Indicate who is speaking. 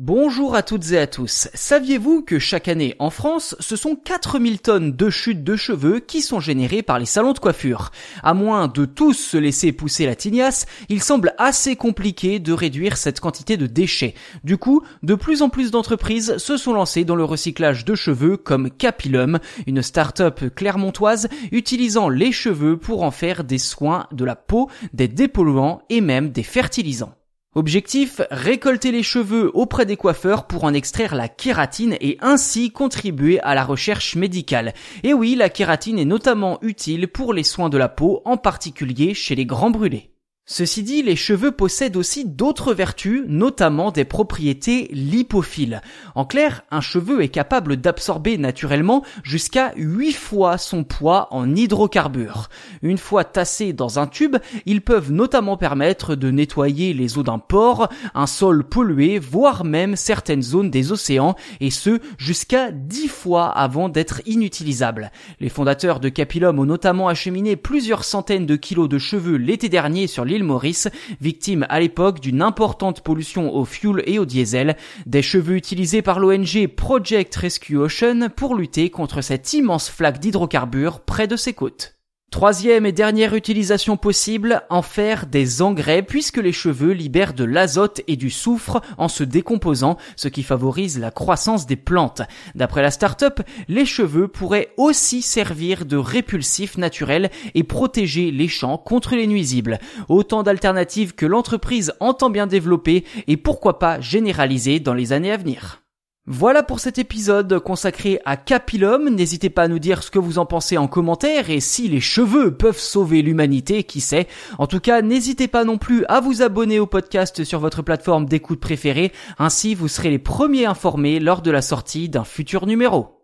Speaker 1: Bonjour à toutes et à tous. Saviez-vous que chaque année en France, ce sont 4000 tonnes de chutes de cheveux qui sont générées par les salons de coiffure? À moins de tous se laisser pousser la tignasse, il semble assez compliqué de réduire cette quantité de déchets. Du coup, de plus en plus d'entreprises se sont lancées dans le recyclage de cheveux comme Capilum, une start-up clermontoise utilisant les cheveux pour en faire des soins de la peau, des dépolluants et même des fertilisants. Objectif, récolter les cheveux auprès des coiffeurs pour en extraire la kératine et ainsi contribuer à la recherche médicale. Et oui, la kératine est notamment utile pour les soins de la peau, en particulier chez les grands brûlés. Ceci dit, les cheveux possèdent aussi d'autres vertus, notamment des propriétés lipophiles. En clair, un cheveu est capable d'absorber naturellement jusqu'à 8 fois son poids en hydrocarbures. Une fois tassés dans un tube, ils peuvent notamment permettre de nettoyer les eaux d'un port, un sol pollué, voire même certaines zones des océans, et ce, jusqu'à 10 fois avant d'être inutilisables. Les fondateurs de Capilum ont notamment acheminé plusieurs centaines de kilos de cheveux l'été dernier sur l'île Maurice, victime à l'époque d'une importante pollution au fuel et au diesel, des cheveux utilisés par l'ONG Project Rescue Ocean pour lutter contre cette immense flaque d'hydrocarbures près de ses côtes. Troisième et dernière utilisation possible, en faire des engrais puisque les cheveux libèrent de l'azote et du soufre en se décomposant, ce qui favorise la croissance des plantes. D'après la start-up, les cheveux pourraient aussi servir de répulsif naturel et protéger les champs contre les nuisibles. Autant d'alternatives que l'entreprise entend bien développer et pourquoi pas généraliser dans les années à venir. Voilà pour cet épisode consacré à Capilum. N'hésitez pas à nous dire ce que vous en pensez en commentaire et si les cheveux peuvent sauver l'humanité, qui sait. En tout cas, n'hésitez pas non plus à vous abonner au podcast sur votre plateforme d'écoute préférée. Ainsi, vous serez les premiers informés lors de la sortie d'un futur numéro.